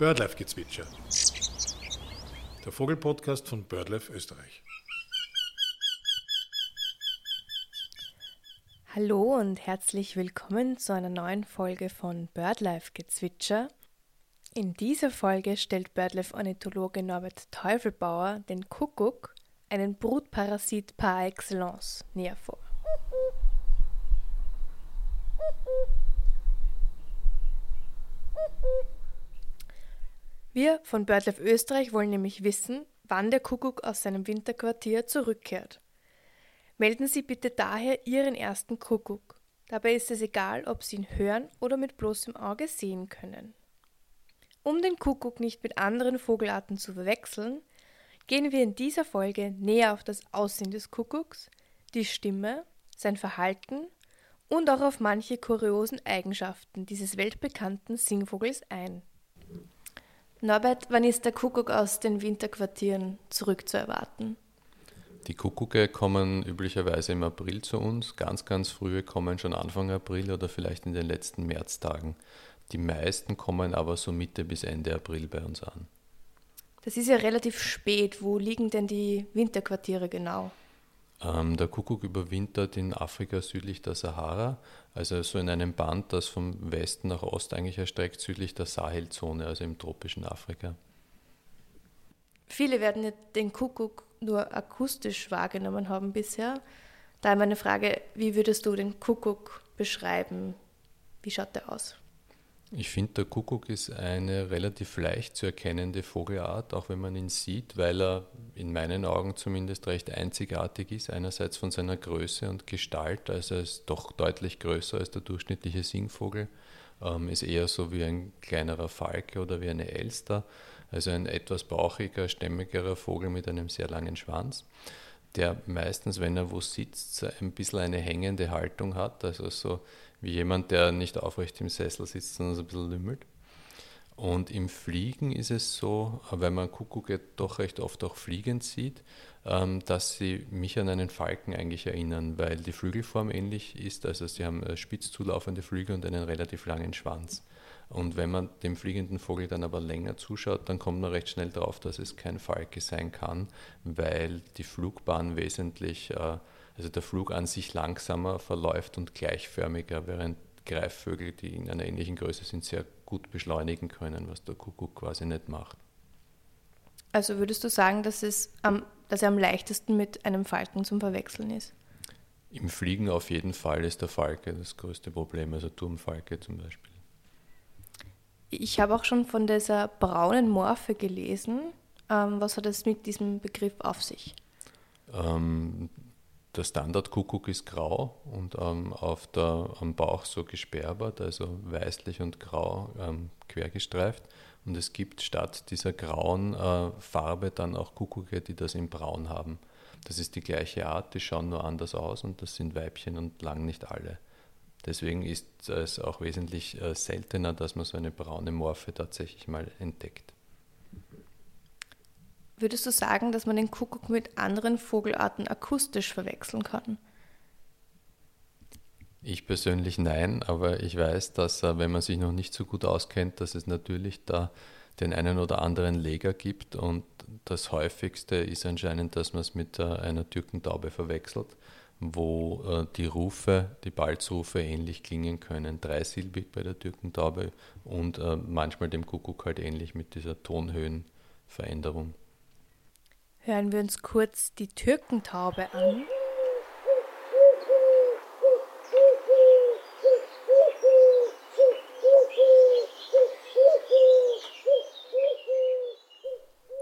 Birdlife-Gezwitscher. Der Vogelpodcast von Birdlife Österreich. Hallo und herzlich willkommen zu einer neuen Folge von Birdlife Gezwitscher. In dieser Folge stellt Birdlife-Ornithologe Norbert Teufelbauer den Kuckuck, einen Brutparasit par excellence, näher vor. Wir von BirdLife Österreich wollen nämlich wissen, wann der Kuckuck aus seinem Winterquartier zurückkehrt. Melden Sie bitte daher Ihren ersten Kuckuck. Dabei ist es egal, ob Sie ihn hören oder mit bloßem Auge sehen können. Um den Kuckuck nicht mit anderen Vogelarten zu verwechseln, gehen wir in dieser Folge näher auf das Aussehen des Kuckucks, die Stimme, sein Verhalten und auch auf manche kuriosen Eigenschaften dieses weltbekannten Singvogels ein. Norbert, wann ist der Kuckuck aus den Winterquartieren zurückzuerwarten? Die Kuckucke kommen üblicherweise im April zu uns. Ganz, ganz frühe kommen schon Anfang April oder vielleicht in den letzten Märztagen. Die meisten kommen aber so Mitte bis Ende April bei uns an. Das ist ja relativ spät. Wo liegen denn die Winterquartiere genau? Ähm, der Kuckuck überwintert in Afrika südlich der Sahara, also so in einem Band, das vom Westen nach Ost eigentlich erstreckt, südlich der Sahelzone, also im tropischen Afrika. Viele werden den Kuckuck nur akustisch wahrgenommen haben bisher. Daher meine Frage, wie würdest du den Kuckuck beschreiben? Wie schaut der aus? Ich finde, der Kuckuck ist eine relativ leicht zu erkennende Vogelart, auch wenn man ihn sieht, weil er in meinen Augen zumindest recht einzigartig ist. Einerseits von seiner Größe und Gestalt, also er ist doch deutlich größer als der durchschnittliche Singvogel, ähm, ist eher so wie ein kleinerer Falke oder wie eine Elster, also ein etwas bauchiger, stämmigerer Vogel mit einem sehr langen Schwanz der meistens, wenn er wo sitzt, ein bisschen eine hängende Haltung hat, also so wie jemand, der nicht aufrecht im Sessel sitzt, sondern so ein bisschen lümmelt. Und im Fliegen ist es so, weil man Kuckucke doch recht oft auch fliegend sieht, ähm, dass sie mich an einen Falken eigentlich erinnern, weil die Flügelform ähnlich ist. Also sie haben äh, spitz zulaufende Flügel und einen relativ langen Schwanz. Und wenn man dem fliegenden Vogel dann aber länger zuschaut, dann kommt man recht schnell drauf, dass es kein Falke sein kann, weil die Flugbahn wesentlich äh, also der Flug an sich langsamer verläuft und gleichförmiger, während Greifvögel, die in einer ähnlichen Größe sind, sehr gut beschleunigen können, was der Kuckuck quasi nicht macht. Also würdest du sagen, dass, es am, dass er am leichtesten mit einem Falken zum Verwechseln ist? Im Fliegen auf jeden Fall ist der Falke das größte Problem, also Turmfalke zum Beispiel. Ich habe auch schon von dieser braunen Morphe gelesen. Ähm, was hat es mit diesem Begriff auf sich? Ähm, der Standardkuckuck ist grau und ähm, auf der, am Bauch so gesperrbert, also weißlich und grau ähm, quergestreift. Und es gibt statt dieser grauen äh, Farbe dann auch Kuckucke, die das in braun haben. Das ist die gleiche Art, die schauen nur anders aus und das sind Weibchen und lang nicht alle. Deswegen ist es auch wesentlich äh, seltener, dass man so eine braune Morphe tatsächlich mal entdeckt. Würdest du sagen, dass man den Kuckuck mit anderen Vogelarten akustisch verwechseln kann? Ich persönlich nein, aber ich weiß, dass äh, wenn man sich noch nicht so gut auskennt, dass es natürlich da den einen oder anderen Leger gibt und das häufigste ist anscheinend, dass man es mit äh, einer Türkentaube verwechselt, wo äh, die Rufe, die Balzrufe ähnlich klingen können, dreisilbig bei der Türkentaube und manchmal dem Kuckuck halt ähnlich mit dieser Tonhöhenveränderung hören wir uns kurz die Türkentaube an.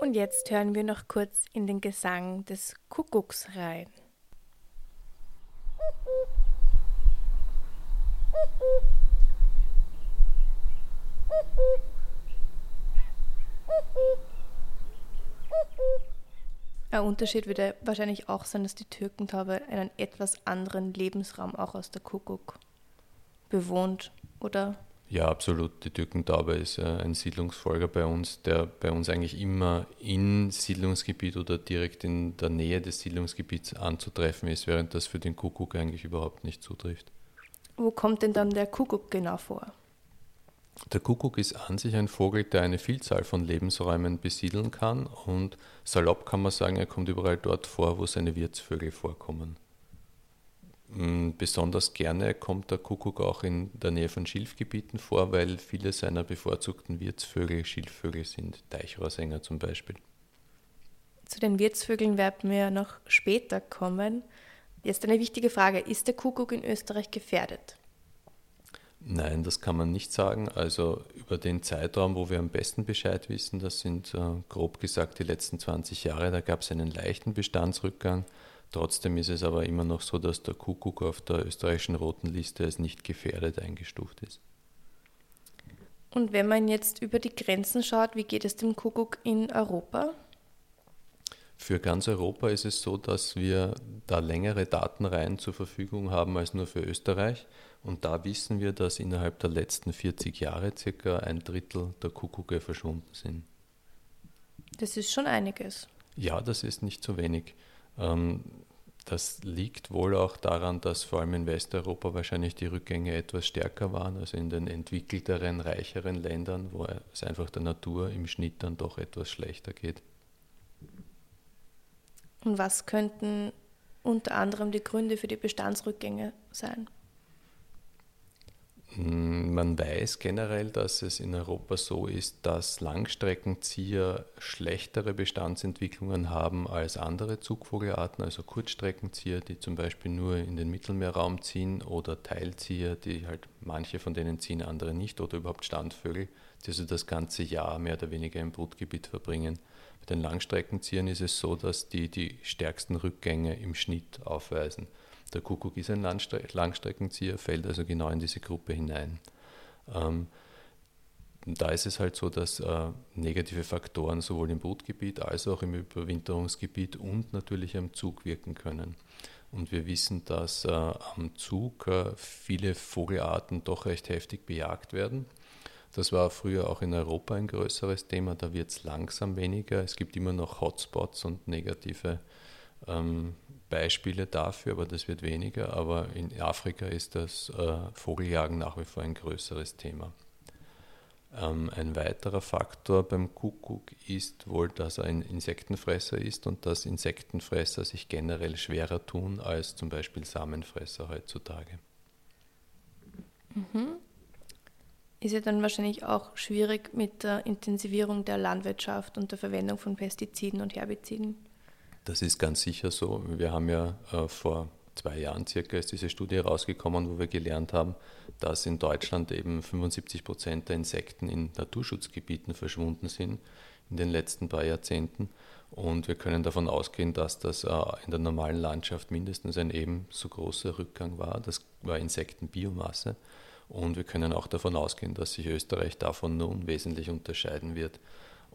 Und jetzt hören wir noch kurz in den Gesang des Kuckucks rein. Ein Unterschied würde wahrscheinlich auch sein, dass die Türkentaube einen etwas anderen Lebensraum auch aus der Kuckuck bewohnt, oder? Ja, absolut. Die Türkentaube ist ein Siedlungsfolger bei uns, der bei uns eigentlich immer in Siedlungsgebiet oder direkt in der Nähe des Siedlungsgebiets anzutreffen ist, während das für den Kuckuck eigentlich überhaupt nicht zutrifft. Wo kommt denn dann der Kuckuck genau vor? Der Kuckuck ist an sich ein Vogel, der eine Vielzahl von Lebensräumen besiedeln kann und salopp kann man sagen, er kommt überall dort vor, wo seine Wirtsvögel vorkommen. Mm, besonders gerne kommt der Kuckuck auch in der Nähe von Schilfgebieten vor, weil viele seiner bevorzugten Wirtsvögel Schilfvögel sind, Teichrohrsänger zum Beispiel. Zu den Wirtsvögeln werden wir noch später kommen. Jetzt eine wichtige Frage: Ist der Kuckuck in Österreich gefährdet? Nein, das kann man nicht sagen. Also über den Zeitraum, wo wir am besten Bescheid wissen, das sind äh, grob gesagt die letzten 20 Jahre, da gab es einen leichten Bestandsrückgang. Trotzdem ist es aber immer noch so, dass der Kuckuck auf der österreichischen roten Liste als nicht gefährdet eingestuft ist. Und wenn man jetzt über die Grenzen schaut, wie geht es dem Kuckuck in Europa? Für ganz Europa ist es so, dass wir da längere Datenreihen zur Verfügung haben als nur für Österreich. Und da wissen wir, dass innerhalb der letzten 40 Jahre circa ein Drittel der Kuckucke verschwunden sind. Das ist schon einiges. Ja, das ist nicht so wenig. Ähm, das liegt wohl auch daran, dass vor allem in Westeuropa wahrscheinlich die Rückgänge etwas stärker waren, also in den entwickelteren, reicheren Ländern, wo es einfach der Natur im Schnitt dann doch etwas schlechter geht. Und was könnten unter anderem die Gründe für die Bestandsrückgänge sein? Hm, man weiß generell, dass es in Europa so ist, dass Langstreckenzieher schlechtere Bestandsentwicklungen haben als andere Zugvogelarten, also Kurzstreckenzieher, die zum Beispiel nur in den Mittelmeerraum ziehen, oder Teilzieher, die halt manche von denen ziehen, andere nicht, oder überhaupt Standvögel, die also das ganze Jahr mehr oder weniger im Brutgebiet verbringen. Bei den Langstreckenziehern ist es so, dass die die stärksten Rückgänge im Schnitt aufweisen. Der Kuckuck ist ein Langstreckenzieher, fällt also genau in diese Gruppe hinein. Ähm, da ist es halt so, dass äh, negative Faktoren sowohl im Brutgebiet als auch im Überwinterungsgebiet und natürlich am Zug wirken können. Und wir wissen, dass äh, am Zug äh, viele Vogelarten doch recht heftig bejagt werden. Das war früher auch in Europa ein größeres Thema, da wird es langsam weniger. Es gibt immer noch Hotspots und negative ähm, Beispiele dafür, aber das wird weniger. Aber in Afrika ist das äh, Vogeljagen nach wie vor ein größeres Thema. Ähm, ein weiterer Faktor beim Kuckuck ist wohl, dass er ein Insektenfresser ist und dass Insektenfresser sich generell schwerer tun als zum Beispiel Samenfresser heutzutage. Mhm. Ist ja dann wahrscheinlich auch schwierig mit der Intensivierung der Landwirtschaft und der Verwendung von Pestiziden und Herbiziden. Das ist ganz sicher so. Wir haben ja äh, vor zwei Jahren circa ist diese Studie rausgekommen, wo wir gelernt haben, dass in Deutschland eben 75 Prozent der Insekten in Naturschutzgebieten verschwunden sind in den letzten paar Jahrzehnten. Und wir können davon ausgehen, dass das äh, in der normalen Landschaft mindestens ein ebenso großer Rückgang war. Das war Insektenbiomasse. Und wir können auch davon ausgehen, dass sich Österreich davon nun wesentlich unterscheiden wird.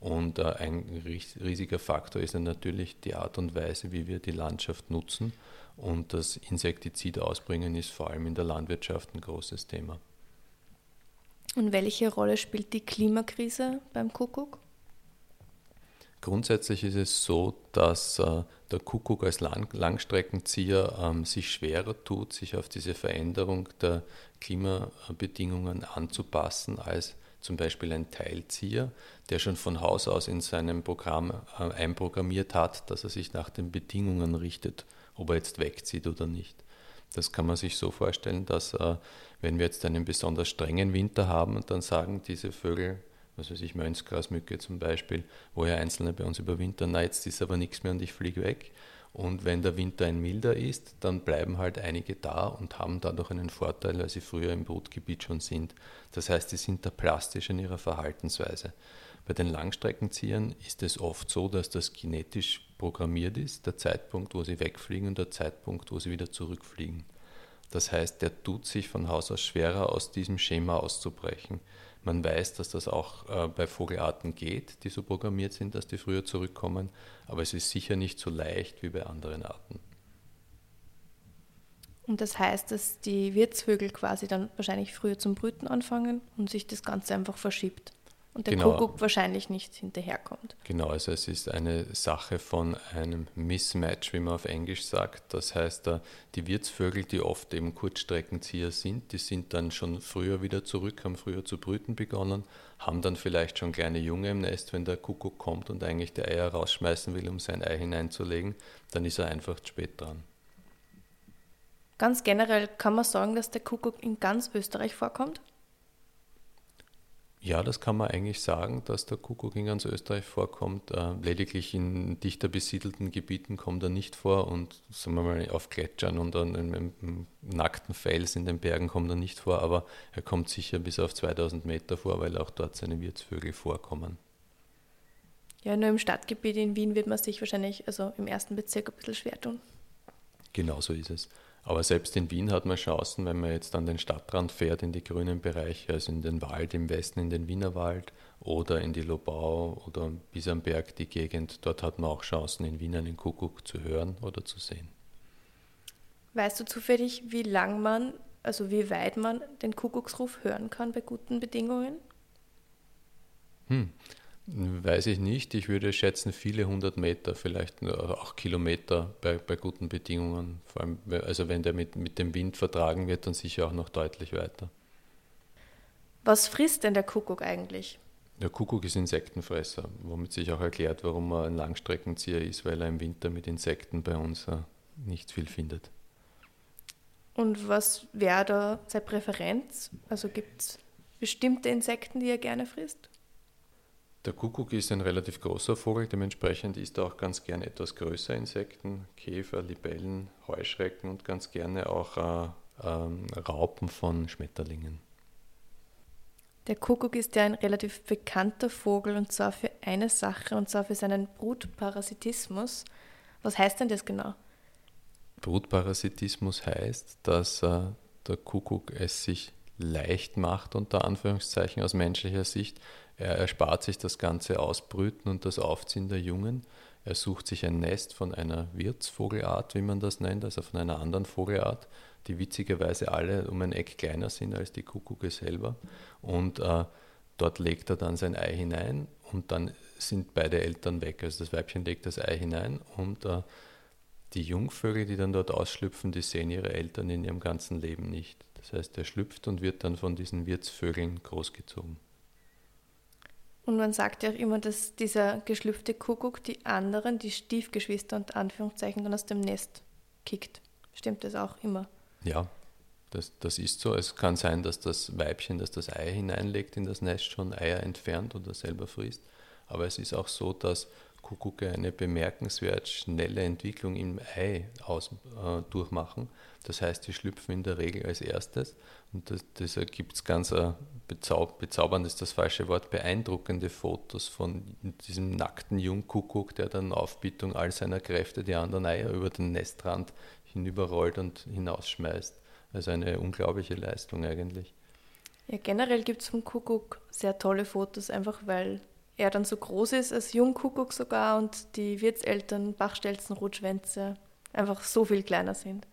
Und äh, ein riesiger Faktor ist dann natürlich die Art und Weise, wie wir die Landschaft nutzen. Und das Insektizid ausbringen ist vor allem in der Landwirtschaft ein großes Thema. Und welche Rolle spielt die Klimakrise beim Kuckuck? Grundsätzlich ist es so, dass äh, der Kuckuck als Lang Langstreckenzieher ähm, sich schwerer tut, sich auf diese Veränderung der Klimabedingungen anzupassen als zum Beispiel ein Teilzieher, der schon von Haus aus in seinem Programm äh, einprogrammiert hat, dass er sich nach den Bedingungen richtet, ob er jetzt wegzieht oder nicht. Das kann man sich so vorstellen, dass äh, wenn wir jetzt einen besonders strengen Winter haben, dann sagen diese Vögel, was weiß ich, Mönchsgrasmücke zum Beispiel, wo ja einzelne bei uns überwintern, na jetzt ist aber nichts mehr und ich fliege weg. Und wenn der Winter ein milder ist, dann bleiben halt einige da und haben dadurch einen Vorteil, weil sie früher im Brutgebiet schon sind. Das heißt, sie sind da plastisch in ihrer Verhaltensweise. Bei den Langstreckenziehern ist es oft so, dass das genetisch programmiert ist, der Zeitpunkt, wo sie wegfliegen und der Zeitpunkt, wo sie wieder zurückfliegen. Das heißt, der tut sich von Haus aus schwerer, aus diesem Schema auszubrechen. Man weiß, dass das auch äh, bei Vogelarten geht, die so programmiert sind, dass die früher zurückkommen, aber es ist sicher nicht so leicht wie bei anderen Arten. Und das heißt, dass die Wirtsvögel quasi dann wahrscheinlich früher zum Brüten anfangen und sich das Ganze einfach verschiebt. Und der genau. Kuckuck wahrscheinlich nicht hinterherkommt. Genau, also es ist eine Sache von einem Mismatch, wie man auf Englisch sagt. Das heißt, die Wirtsvögel, die oft eben Kurzstreckenzieher sind, die sind dann schon früher wieder zurück, haben früher zu brüten begonnen, haben dann vielleicht schon kleine Junge im Nest, wenn der Kuckuck kommt und eigentlich die Eier rausschmeißen will, um sein Ei hineinzulegen, dann ist er einfach zu spät dran. Ganz generell kann man sagen, dass der Kuckuck in ganz Österreich vorkommt? Ja, das kann man eigentlich sagen, dass der Kuckuck in ganz Österreich vorkommt. Äh, lediglich in dichter besiedelten Gebieten kommt er nicht vor und sagen wir mal auf Gletschern und an einem nackten Fels in den Bergen kommt er nicht vor, aber er kommt sicher bis auf 2000 Meter vor, weil auch dort seine Wirtsvögel vorkommen. Ja, nur im Stadtgebiet in Wien wird man sich wahrscheinlich, also im ersten Bezirk, ein bisschen schwer tun. Genau so ist es. Aber selbst in Wien hat man Chancen, wenn man jetzt an den Stadtrand fährt, in die grünen Bereiche, also in den Wald im Westen, in den Wienerwald oder in die Lobau oder bis am Berg die Gegend. Dort hat man auch Chancen, in Wien einen Kuckuck zu hören oder zu sehen. Weißt du zufällig, wie lang man, also wie weit man den Kuckucksruf hören kann bei guten Bedingungen? Hm. Weiß ich nicht. Ich würde schätzen, viele hundert Meter, vielleicht auch Kilometer bei, bei guten Bedingungen. Vor allem, also wenn der mit, mit dem Wind vertragen wird, dann sicher auch noch deutlich weiter. Was frisst denn der Kuckuck eigentlich? Der Kuckuck ist Insektenfresser, womit sich auch erklärt, warum er ein Langstreckenzieher ist, weil er im Winter mit Insekten bei uns äh, nicht viel findet. Und was wäre da seine Präferenz? Also gibt es bestimmte Insekten, die er gerne frisst? Der Kuckuck ist ein relativ großer Vogel, dementsprechend isst er auch ganz gerne etwas größere Insekten, Käfer, Libellen, Heuschrecken und ganz gerne auch äh, äh, Raupen von Schmetterlingen. Der Kuckuck ist ja ein relativ bekannter Vogel und zwar für eine Sache und zwar für seinen Brutparasitismus. Was heißt denn das genau? Brutparasitismus heißt, dass äh, der Kuckuck es sich leicht macht, unter Anführungszeichen aus menschlicher Sicht, er erspart sich das ganze Ausbrüten und das Aufziehen der Jungen. Er sucht sich ein Nest von einer Wirtsvogelart, wie man das nennt, also von einer anderen Vogelart, die witzigerweise alle um ein Eck kleiner sind als die Kuckucke selber. Und äh, dort legt er dann sein Ei hinein und dann sind beide Eltern weg. Also das Weibchen legt das Ei hinein und äh, die Jungvögel, die dann dort ausschlüpfen, die sehen ihre Eltern in ihrem ganzen Leben nicht. Das heißt, er schlüpft und wird dann von diesen Wirtsvögeln großgezogen. Und man sagt ja auch immer, dass dieser geschlüpfte Kuckuck die anderen, die Stiefgeschwister und Anführungszeichen, dann aus dem Nest kickt. Stimmt das auch immer? Ja, das, das ist so. Es kann sein, dass das Weibchen, das das Ei hineinlegt in das Nest, schon Eier entfernt oder selber frisst. Aber es ist auch so, dass Kuckucke eine bemerkenswert schnelle Entwicklung im Ei aus, äh, durchmachen. Das heißt, die schlüpfen in der Regel als erstes und das, deshalb gibt es ganz äh, bezaub, bezaubern ist das falsche Wort, beeindruckende Fotos von diesem nackten Jungkuckuck, der dann Aufbietung all seiner Kräfte die anderen Eier über den Nestrand hinüberrollt und hinausschmeißt. Also eine unglaubliche Leistung eigentlich. Ja, generell gibt es vom Kuckuck sehr tolle Fotos, einfach weil er dann so groß ist als Jungkuckuck sogar und die Wirtseltern, Bachstelzen, Rotschwänze einfach so viel kleiner sind.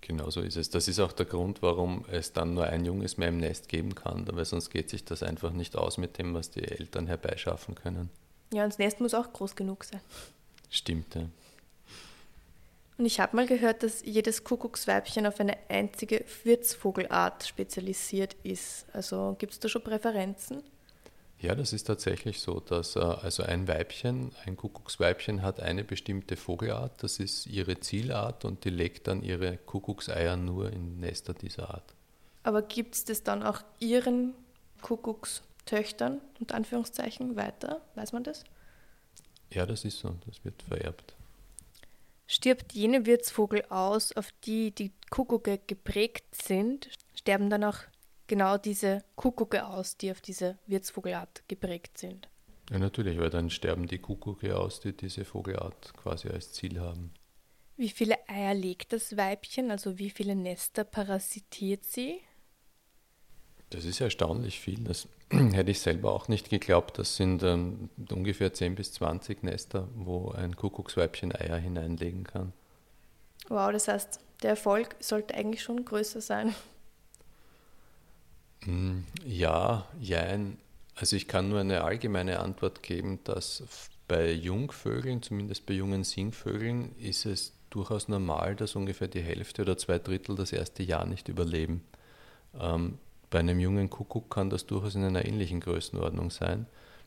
Genau so ist es. Das ist auch der Grund, warum es dann nur ein Junges mehr im Nest geben kann, weil sonst geht sich das einfach nicht aus mit dem, was die Eltern herbeischaffen können. Ja, und das Nest muss auch groß genug sein. Stimmt, ja. Und ich habe mal gehört, dass jedes Kuckucksweibchen auf eine einzige Wirtsvogelart spezialisiert ist. Also gibt es da schon Präferenzen? Ja, das ist tatsächlich so, dass äh, also ein Weibchen, ein Kuckucksweibchen hat eine bestimmte Vogelart, das ist ihre Zielart und die legt dann ihre Kuckuckseier nur in Nester dieser Art. Aber gibt es das dann auch ihren Kuckuckstöchtern, unter Anführungszeichen, weiter? Weiß man das? Ja, das ist so, das wird vererbt. Stirbt jene Wirtsvogel aus, auf die die Kuckucke geprägt sind, sterben dann auch genau diese Kuckucke aus, die auf diese Wirtsvogelart geprägt sind. Ja, natürlich, weil dann sterben die Kuckucke aus, die diese Vogelart quasi als Ziel haben. Wie viele Eier legt das Weibchen, also wie viele Nester parasitiert sie? Das ist erstaunlich viel. Das hätte ich selber auch nicht geglaubt. Das sind ähm, ungefähr 10 bis 20 Nester, wo ein Kuckucksweibchen Eier hineinlegen kann. Wow, das heißt, der Erfolg sollte eigentlich schon größer sein. Hm, ja, jein. Also ich kann nur eine allgemeine Antwort geben, dass bei Jungvögeln, zumindest bei jungen Singvögeln, ist es durchaus normal, dass ungefähr die Hälfte oder zwei Drittel das erste Jahr nicht überleben. Ähm, bei einem jungen Kuckuck kann das durchaus in einer ähnlichen Größenordnung sein.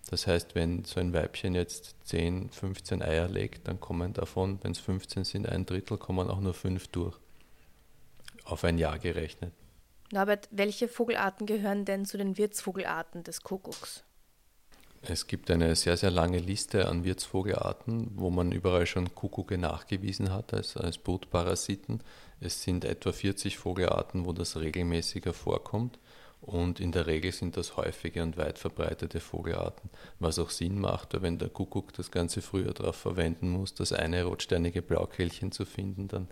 Das heißt, wenn so ein Weibchen jetzt 10, 15 Eier legt, dann kommen davon, wenn es 15 sind, ein Drittel, kommen auch nur fünf durch. Auf ein Jahr gerechnet. Norbert, welche Vogelarten gehören denn zu den Wirtsvogelarten des Kuckucks? Es gibt eine sehr, sehr lange Liste an Wirtsvogelarten, wo man überall schon Kuckucke nachgewiesen hat als, als Brutparasiten. Es sind etwa 40 Vogelarten, wo das regelmäßiger vorkommt. Und in der Regel sind das häufige und weit verbreitete Vogelarten, was auch Sinn macht, weil wenn der Kuckuck das ganze Frühjahr darauf verwenden muss, das eine rotsternige Blaukehlchen zu finden, dann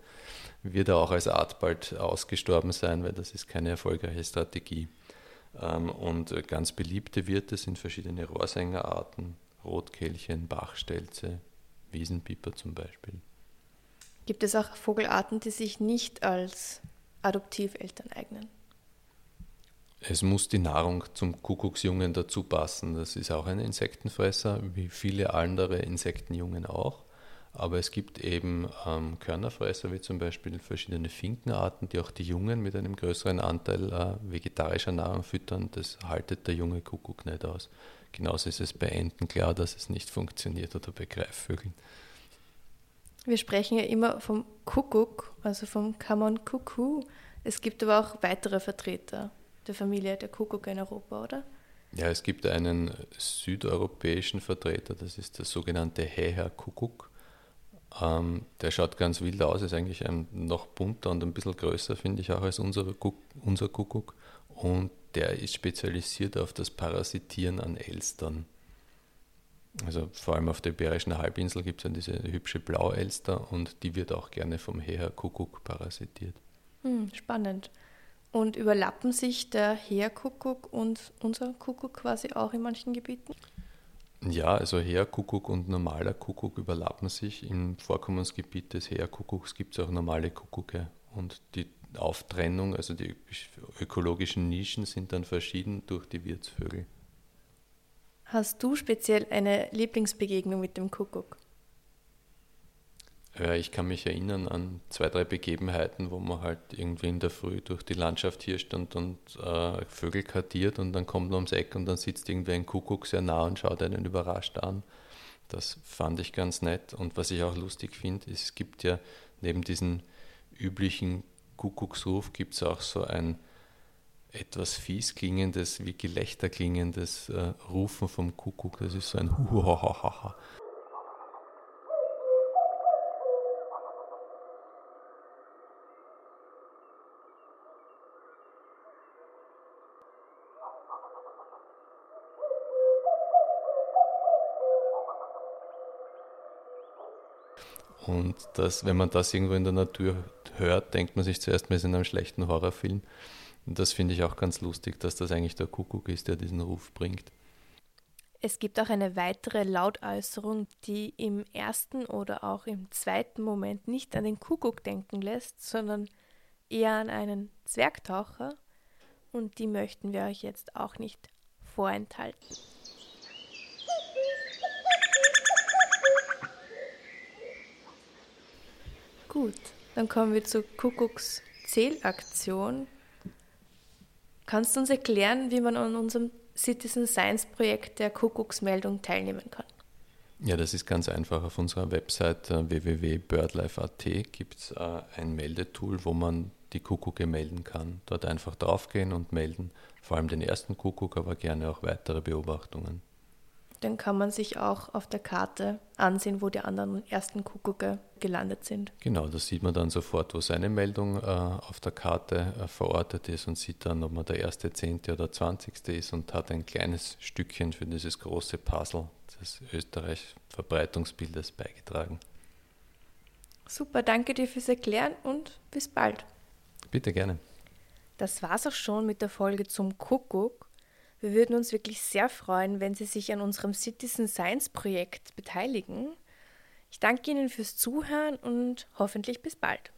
wird er auch als Art bald ausgestorben sein, weil das ist keine erfolgreiche Strategie. Ähm, und ganz beliebte Wirte sind verschiedene Rohrsängerarten, Rotkehlchen, Bachstelze, Wiesenpiper zum Beispiel. Gibt es auch Vogelarten, die sich nicht als Adoptiveltern eignen? Es muss die Nahrung zum Kuckucksjungen dazu passen. Das ist auch ein Insektenfresser, wie viele andere Insektenjungen auch. Aber es gibt eben ähm, Körnerfresser, wie zum Beispiel verschiedene Finkenarten, die auch die Jungen mit einem größeren Anteil äh, vegetarischer Nahrung füttern. Das haltet der junge Kuckuck nicht aus. Genauso ist es bei Enten klar, dass es nicht funktioniert oder bei Greifvögeln. Wir sprechen ja immer vom Kuckuck, also vom Common Cuckoo. Es gibt aber auch weitere Vertreter der Familie der Kuckuck in Europa, oder? Ja, es gibt einen südeuropäischen Vertreter, das ist der sogenannte Heher-Kuckuck. Ähm, der schaut ganz wild aus, ist eigentlich ein, noch bunter und ein bisschen größer, finde ich auch, als unser, unser Kuckuck. Und der ist spezialisiert auf das Parasitieren an Elstern. Also vor allem auf der Iberischen Halbinsel gibt es ja diese hübsche Blauelster und die wird auch gerne vom Heher-Kuckuck parasitiert. Hm, spannend. Und überlappen sich der Heerkuckuck und unser Kuckuck quasi auch in manchen Gebieten? Ja, also Heerkuckuck und normaler Kuckuck überlappen sich. Im Vorkommensgebiet des Heerkuckucks gibt es auch normale Kuckucke. Und die Auftrennung, also die ökologischen Nischen sind dann verschieden durch die Wirtsvögel. Hast du speziell eine Lieblingsbegegnung mit dem Kuckuck? Ja, ich kann mich erinnern an zwei, drei Begebenheiten, wo man halt irgendwie in der Früh durch die Landschaft hier stand und äh, Vögel kartiert und dann kommt man ums Eck und dann sitzt irgendwie ein Kuckuck sehr nah und schaut einen überrascht an. Das fand ich ganz nett. Und was ich auch lustig finde, es gibt ja neben diesem üblichen Kuckucksruf gibt es auch so ein etwas fies klingendes, wie Gelächter klingendes äh, Rufen vom Kuckuck. Das ist so ein Huhahaha. Und das, wenn man das irgendwo in der Natur hört, denkt man sich zuerst, wir sind in einem schlechten Horrorfilm. Und das finde ich auch ganz lustig, dass das eigentlich der Kuckuck ist, der diesen Ruf bringt. Es gibt auch eine weitere Lautäußerung, die im ersten oder auch im zweiten Moment nicht an den Kuckuck denken lässt, sondern eher an einen Zwergtaucher. Und die möchten wir euch jetzt auch nicht vorenthalten. Gut, dann kommen wir zur Kuckucks Zählaktion. Kannst du uns erklären, wie man an unserem Citizen Science Projekt der Kuckucksmeldung teilnehmen kann? Ja, das ist ganz einfach. Auf unserer Website äh, www.birdlife.at gibt es äh, ein Meldetool, wo man die Kuckucke melden kann. Dort einfach draufgehen und melden. Vor allem den ersten Kuckuck, aber gerne auch weitere Beobachtungen dann kann man sich auch auf der Karte ansehen, wo die anderen ersten Kuckucke gelandet sind. Genau, das sieht man dann sofort, wo seine Meldung äh, auf der Karte äh, verortet ist und sieht dann, ob man der erste, zehnte oder zwanzigste ist und hat ein kleines Stückchen für dieses große Puzzle des Österreich-Verbreitungsbildes beigetragen. Super, danke dir fürs Erklären und bis bald. Bitte gerne. Das war's auch schon mit der Folge zum Kuckuck. Wir würden uns wirklich sehr freuen, wenn Sie sich an unserem Citizen Science Projekt beteiligen. Ich danke Ihnen fürs Zuhören und hoffentlich bis bald.